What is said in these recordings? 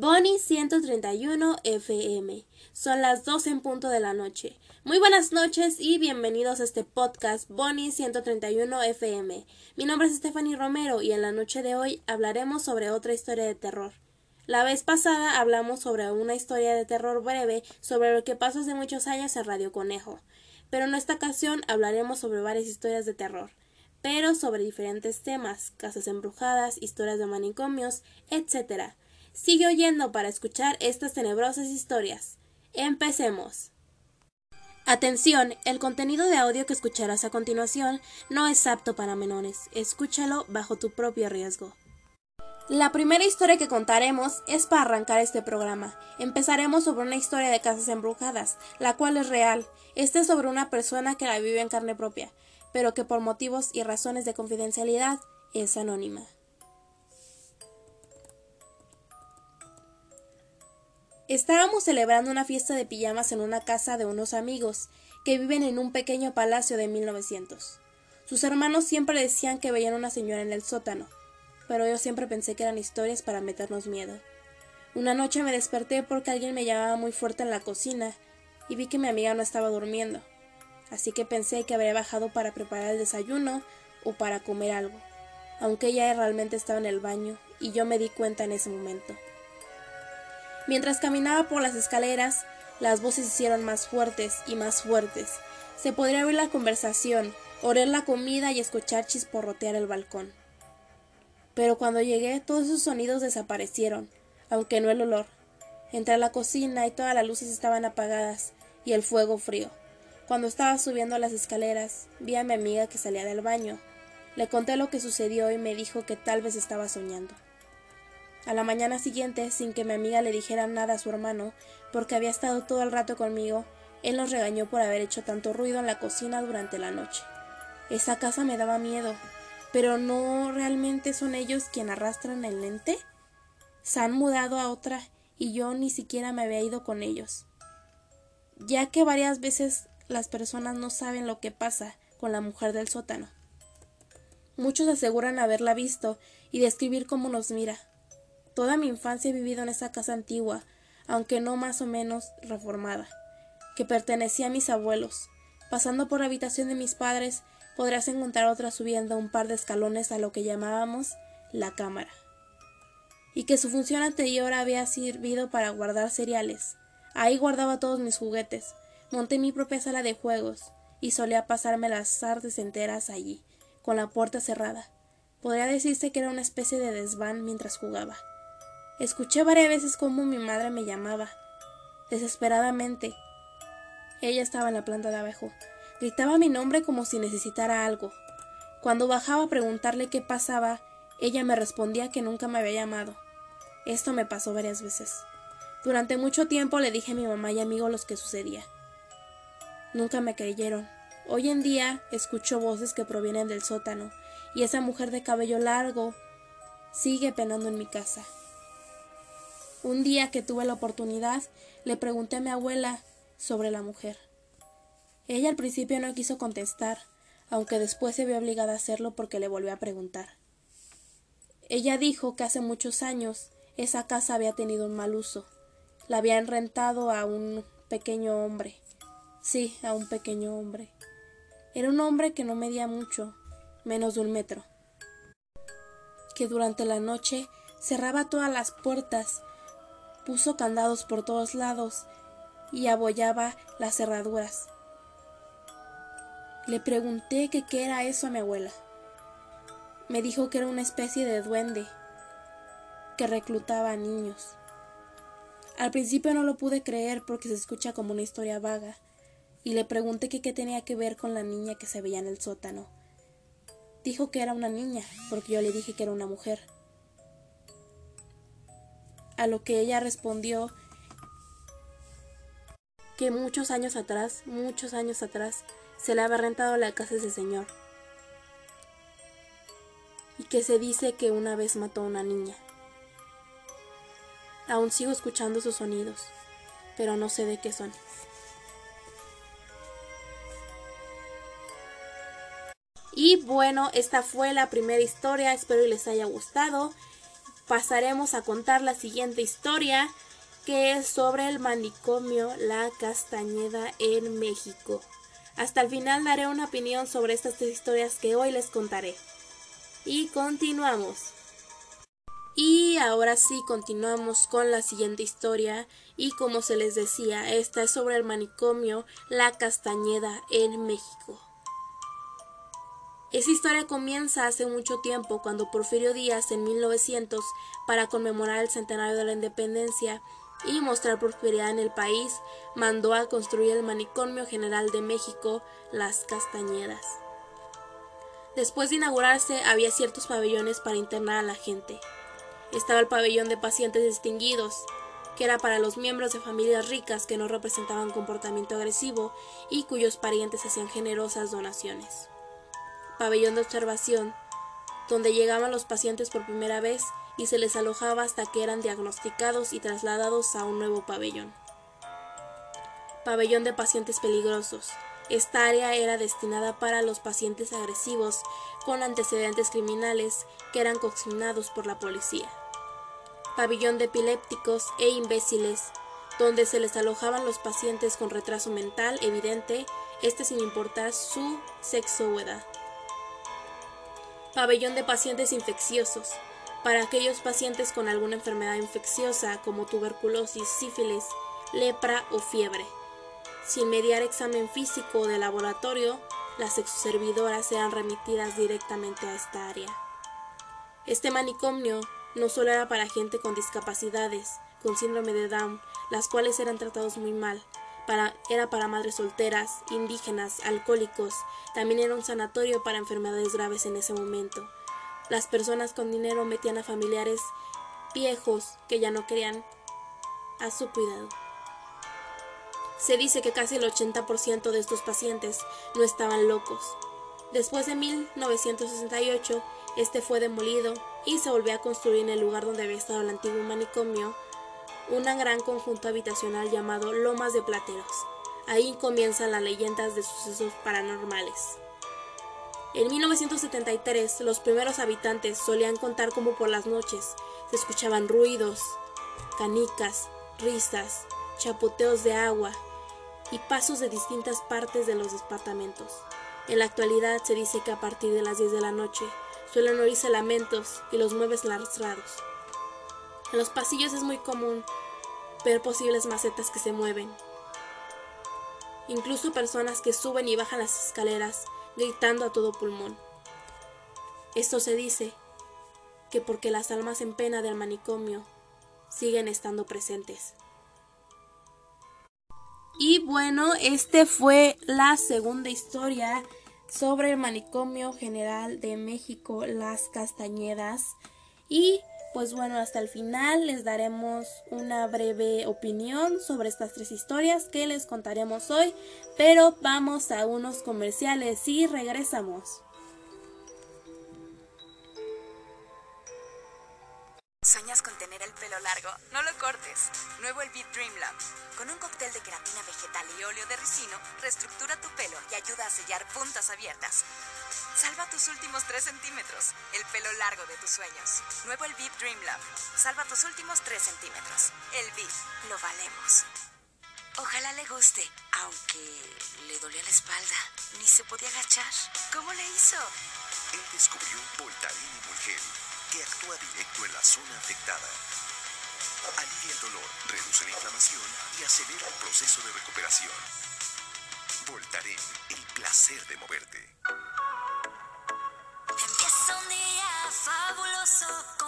Bonnie 131 FM. Son las 12 en punto de la noche. Muy buenas noches y bienvenidos a este podcast Bonnie 131 FM. Mi nombre es Stephanie Romero y en la noche de hoy hablaremos sobre otra historia de terror. La vez pasada hablamos sobre una historia de terror breve sobre lo que pasó hace muchos años en Radio Conejo, pero en esta ocasión hablaremos sobre varias historias de terror, pero sobre diferentes temas, casas embrujadas, historias de manicomios, etc. Sigue oyendo para escuchar estas tenebrosas historias. Empecemos. Atención, el contenido de audio que escucharás a continuación no es apto para menores. Escúchalo bajo tu propio riesgo. La primera historia que contaremos es para arrancar este programa. Empezaremos sobre una historia de casas embrujadas, la cual es real. Esta es sobre una persona que la vive en carne propia, pero que por motivos y razones de confidencialidad es anónima. Estábamos celebrando una fiesta de pijamas en una casa de unos amigos que viven en un pequeño palacio de 1900. Sus hermanos siempre decían que veían una señora en el sótano, pero yo siempre pensé que eran historias para meternos miedo. Una noche me desperté porque alguien me llamaba muy fuerte en la cocina y vi que mi amiga no estaba durmiendo, así que pensé que habría bajado para preparar el desayuno o para comer algo, aunque ella realmente estaba en el baño y yo me di cuenta en ese momento. Mientras caminaba por las escaleras, las voces se hicieron más fuertes y más fuertes. Se podría oír la conversación, oler la comida y escuchar chisporrotear el balcón. Pero cuando llegué, todos esos sonidos desaparecieron, aunque no el olor. Entré a la cocina y todas las luces estaban apagadas y el fuego frío. Cuando estaba subiendo las escaleras, vi a mi amiga que salía del baño. Le conté lo que sucedió y me dijo que tal vez estaba soñando. A la mañana siguiente, sin que mi amiga le dijera nada a su hermano, porque había estado todo el rato conmigo, él nos regañó por haber hecho tanto ruido en la cocina durante la noche. Esa casa me daba miedo, pero no realmente son ellos quien arrastran el lente. Se han mudado a otra y yo ni siquiera me había ido con ellos. Ya que varias veces las personas no saben lo que pasa con la mujer del sótano. Muchos aseguran haberla visto y describir cómo nos mira, Toda mi infancia he vivido en esa casa antigua, aunque no más o menos reformada, que pertenecía a mis abuelos. Pasando por la habitación de mis padres, podrás encontrar otra subiendo un par de escalones a lo que llamábamos la cámara. Y que su función anterior había servido para guardar cereales. Ahí guardaba todos mis juguetes. Monté mi propia sala de juegos y solía pasarme las tardes enteras allí, con la puerta cerrada. Podría decirse que era una especie de desván mientras jugaba. Escuché varias veces cómo mi madre me llamaba, desesperadamente. Ella estaba en la planta de abajo. Gritaba mi nombre como si necesitara algo. Cuando bajaba a preguntarle qué pasaba, ella me respondía que nunca me había llamado. Esto me pasó varias veces. Durante mucho tiempo le dije a mi mamá y amigo lo que sucedía. Nunca me creyeron. Hoy en día escucho voces que provienen del sótano, y esa mujer de cabello largo sigue penando en mi casa. Un día que tuve la oportunidad, le pregunté a mi abuela sobre la mujer. Ella al principio no quiso contestar, aunque después se vio obligada a hacerlo porque le volvió a preguntar. Ella dijo que hace muchos años esa casa había tenido un mal uso. La habían rentado a un pequeño hombre. Sí, a un pequeño hombre. Era un hombre que no medía mucho, menos de un metro. Que durante la noche cerraba todas las puertas puso candados por todos lados y abollaba las cerraduras. Le pregunté que qué era eso a mi abuela. Me dijo que era una especie de duende que reclutaba a niños. Al principio no lo pude creer porque se escucha como una historia vaga, y le pregunté que qué tenía que ver con la niña que se veía en el sótano. Dijo que era una niña, porque yo le dije que era una mujer a lo que ella respondió que muchos años atrás, muchos años atrás, se le había rentado la casa a ese señor. Y que se dice que una vez mató a una niña. Aún sigo escuchando sus sonidos, pero no sé de qué son. Y bueno, esta fue la primera historia, espero que les haya gustado. Pasaremos a contar la siguiente historia que es sobre el manicomio La Castañeda en México. Hasta el final daré una opinión sobre estas tres historias que hoy les contaré. Y continuamos. Y ahora sí, continuamos con la siguiente historia y como se les decía, esta es sobre el manicomio La Castañeda en México. Esa historia comienza hace mucho tiempo, cuando Porfirio Díaz, en 1900, para conmemorar el centenario de la independencia y mostrar prosperidad en el país, mandó a construir el Manicomio General de México, Las Castañedas. Después de inaugurarse, había ciertos pabellones para internar a la gente. Estaba el pabellón de pacientes distinguidos, que era para los miembros de familias ricas que no representaban comportamiento agresivo y cuyos parientes hacían generosas donaciones pabellón de observación, donde llegaban los pacientes por primera vez y se les alojaba hasta que eran diagnosticados y trasladados a un nuevo pabellón. Pabellón de pacientes peligrosos. Esta área era destinada para los pacientes agresivos con antecedentes criminales que eran consignados por la policía. Pabellón de epilépticos e imbéciles, donde se les alojaban los pacientes con retraso mental evidente, este sin importar su sexo o edad pabellón de pacientes infecciosos, para aquellos pacientes con alguna enfermedad infecciosa como tuberculosis, sífilis, lepra o fiebre. Sin mediar examen físico o de laboratorio, las exoservidoras sean remitidas directamente a esta área. Este manicomio no solo era para gente con discapacidades, con síndrome de Down, las cuales eran tratados muy mal, era para madres solteras, indígenas, alcohólicos, también era un sanatorio para enfermedades graves en ese momento. Las personas con dinero metían a familiares viejos que ya no querían a su cuidado. Se dice que casi el 80% de estos pacientes no estaban locos. Después de 1968, este fue demolido y se volvió a construir en el lugar donde había estado el antiguo manicomio un gran conjunto habitacional llamado Lomas de Plateros. Ahí comienzan las leyendas de sucesos paranormales. En 1973, los primeros habitantes solían contar cómo por las noches se escuchaban ruidos, canicas, risas, chapoteos de agua y pasos de distintas partes de los departamentos. En la actualidad se dice que a partir de las 10 de la noche suelen oírse lamentos y los muebles lastrados. En los pasillos es muy común ver posibles macetas que se mueven. Incluso personas que suben y bajan las escaleras gritando a todo pulmón. Esto se dice que porque las almas en pena del manicomio siguen estando presentes. Y bueno, este fue la segunda historia sobre el manicomio general de México, Las Castañedas. Y pues bueno, hasta el final les daremos una breve opinión sobre estas tres historias que les contaremos hoy, pero vamos a unos comerciales y regresamos. ¿Sueñas con tener el pelo largo? No lo cortes. Nuevo el Beat Dream Lab. Con un cóctel de queratina vegetal y óleo de ricino, reestructura tu pelo y ayuda a sellar puntas abiertas. Salva tus últimos 3 centímetros, el pelo largo de tus sueños. Nuevo el VIP Dream Lab. Salva tus últimos 3 centímetros. El VIP, lo valemos. Ojalá le guste, aunque le dolía la espalda. Ni se podía agachar. ¿Cómo le hizo? Él descubrió Voltaren Mulgel, que actúa directo en la zona afectada. Alivia el dolor, reduce la inflamación y acelera el proceso de recuperación. Voltaren, el placer de moverte. con un lindo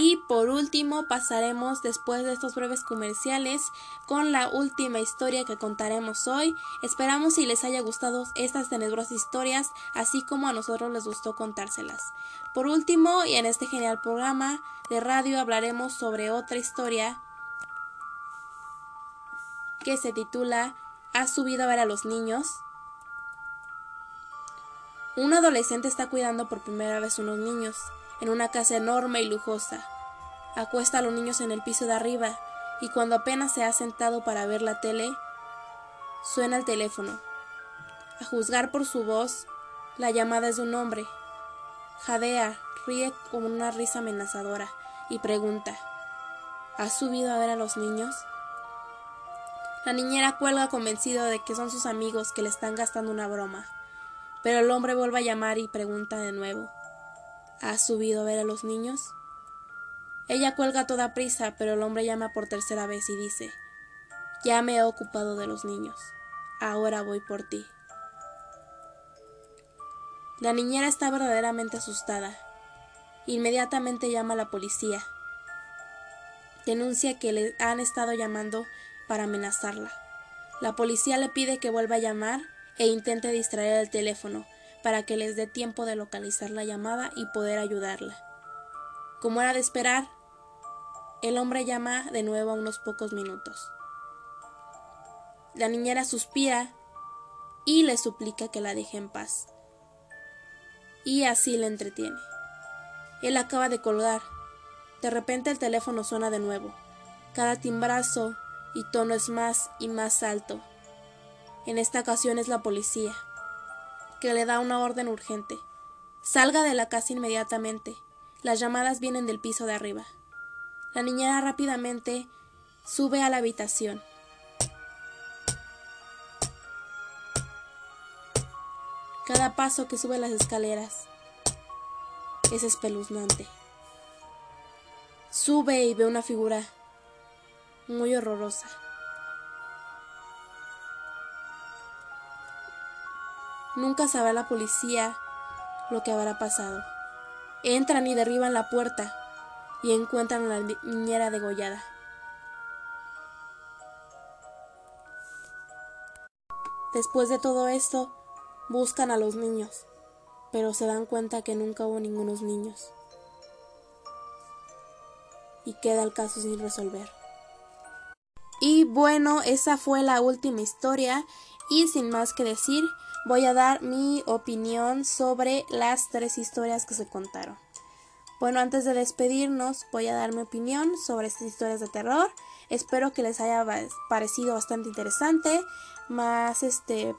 Y por último pasaremos después de estos breves comerciales con la última historia que contaremos hoy. Esperamos si les haya gustado estas tenebrosas historias, así como a nosotros les gustó contárselas. Por último, y en este genial programa de radio hablaremos sobre otra historia que se titula ¿Has subido a ver a los niños? Un adolescente está cuidando por primera vez unos niños. en una casa enorme y lujosa. Acuesta a los niños en el piso de arriba y cuando apenas se ha sentado para ver la tele, suena el teléfono. A juzgar por su voz, la llamada es de un hombre. Jadea ríe con una risa amenazadora y pregunta ¿Has subido a ver a los niños? La niñera cuelga convencido de que son sus amigos que le están gastando una broma. Pero el hombre vuelve a llamar y pregunta de nuevo ¿Has subido a ver a los niños? Ella cuelga a toda prisa, pero el hombre llama por tercera vez y dice Ya me he ocupado de los niños. Ahora voy por ti. La niñera está verdaderamente asustada. Inmediatamente llama a la policía. Denuncia que le han estado llamando para amenazarla. La policía le pide que vuelva a llamar e intente distraer el teléfono para que les dé tiempo de localizar la llamada y poder ayudarla. Como era de esperar, el hombre llama de nuevo a unos pocos minutos. La niñera suspira y le suplica que la deje en paz. Y así le entretiene. Él acaba de colgar. De repente el teléfono suena de nuevo. Cada timbrazo y tono es más y más alto. En esta ocasión es la policía, que le da una orden urgente. Salga de la casa inmediatamente. Las llamadas vienen del piso de arriba. La niñera rápidamente sube a la habitación. Cada paso que sube las escaleras es espeluznante. Sube y ve una figura muy horrorosa. Nunca sabrá la policía lo que habrá pasado. Entran y derriban la puerta y encuentran a la niñera degollada. Después de todo esto, buscan a los niños, pero se dan cuenta que nunca hubo ningunos niños. Y queda el caso sin resolver. Y bueno, esa fue la última historia y sin más que decir, voy a dar mi opinión sobre las tres historias que se contaron. Bueno, antes de despedirnos, voy a dar mi opinión sobre estas historias de terror. Espero que les haya parecido bastante interesante, más este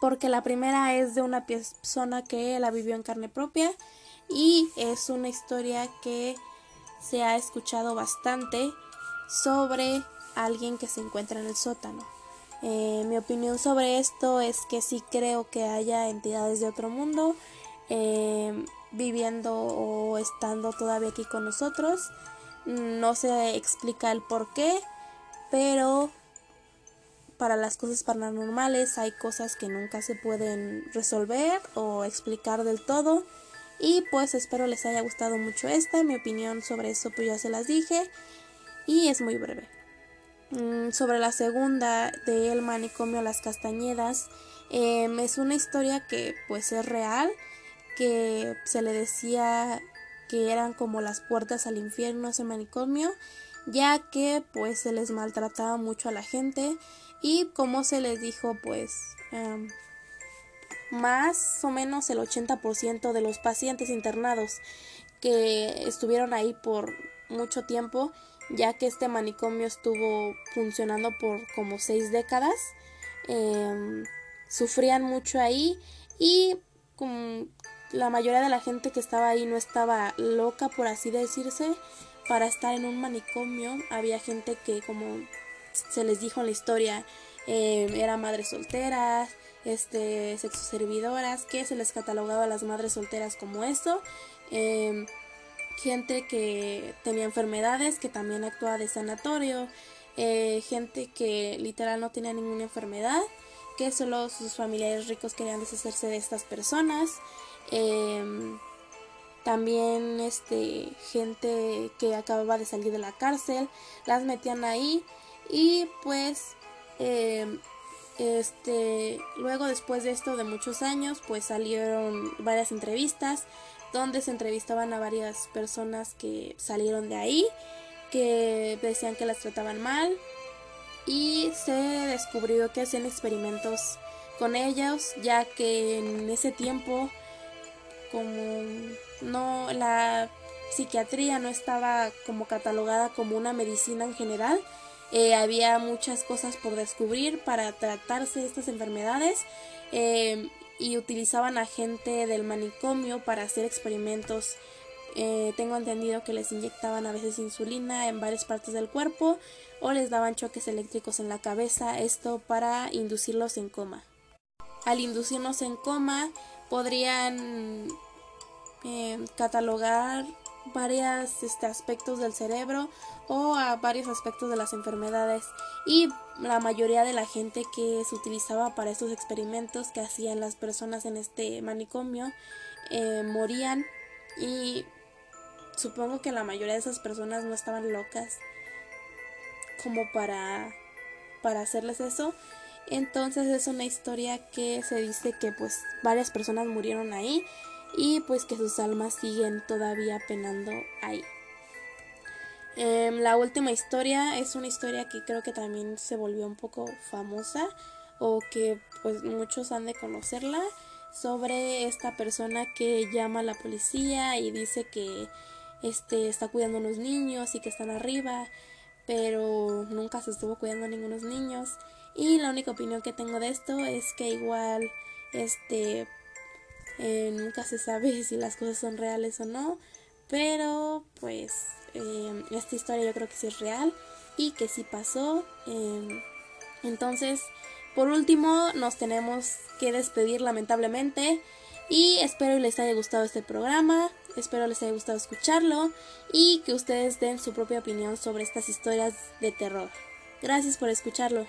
porque la primera es de una persona que la vivió en carne propia y es una historia que se ha escuchado bastante sobre alguien que se encuentra en el sótano. Eh, mi opinión sobre esto es que sí creo que haya entidades de otro mundo eh, viviendo o estando todavía aquí con nosotros. No se explica el por qué, pero para las cosas paranormales hay cosas que nunca se pueden resolver o explicar del todo. Y pues espero les haya gustado mucho esta. Mi opinión sobre eso pues ya se las dije. Y es muy breve. Mm, sobre la segunda de El manicomio Las Castañedas. Em, es una historia que pues es real. Que se le decía que eran como las puertas al infierno ese manicomio. Ya que pues se les maltrataba mucho a la gente. Y como se les dijo pues... Em, más o menos el 80% de los pacientes internados que estuvieron ahí por mucho tiempo ya que este manicomio estuvo funcionando por como seis décadas. Em, sufrían mucho ahí y la mayoría de la gente que estaba ahí no estaba loca, por así decirse, para estar en un manicomio. Había gente que, como se les dijo en la historia, eh, era madres solteras, este, servidoras que se les catalogaba a las madres solteras como eso. Em, gente que tenía enfermedades, que también actuaba de sanatorio, eh, gente que literal no tenía ninguna enfermedad, que solo sus familiares ricos querían deshacerse de estas personas. Em, también este gente que acababa de salir de la cárcel las metían ahí y pues em, este luego después de esto de muchos años pues salieron varias entrevistas donde se entrevistaban a varias personas que salieron de ahí, que decían que las trataban mal y se descubrió que hacían experimentos con ellos, ya que en ese tiempo como no la psiquiatría no estaba como catalogada como una medicina en general. Eh, había muchas cosas por descubrir para tratarse estas enfermedades eh, y utilizaban a gente del manicomio para hacer experimentos. Eh, tengo entendido que les inyectaban a veces insulina en varias partes del cuerpo o les daban choques eléctricos en la cabeza, esto para inducirlos en coma. Al inducirnos en coma podrían catalogar varios este, aspectos del cerebro o a varios aspectos de las enfermedades y la mayoría de la gente que se utilizaba para estos experimentos que hacían las personas en este manicomio eh, morían y supongo que la mayoría de esas personas no estaban locas como para para hacerles eso entonces es una historia que se dice que pues varias personas murieron ahí y pues que sus almas siguen todavía penando ahí. Em, la última historia es una historia que creo que también se volvió un poco famosa o que pues muchos han de conocerla sobre esta persona que llama a la policía y dice que este está cuidando a unos niños y que están arriba pero nunca se estuvo cuidando a ningunos niños. Y la única opinión que tengo de esto es que igual este eh, nunca se sabe si las cosas son reales o no, pero pues eh, esta historia yo creo que sí es real y que sí pasó. Eh, entonces, por último, nos tenemos que despedir lamentablemente. Y espero les haya gustado este programa, espero les haya gustado escucharlo y que ustedes den su propia opinión sobre estas historias de terror. Gracias por escucharlo.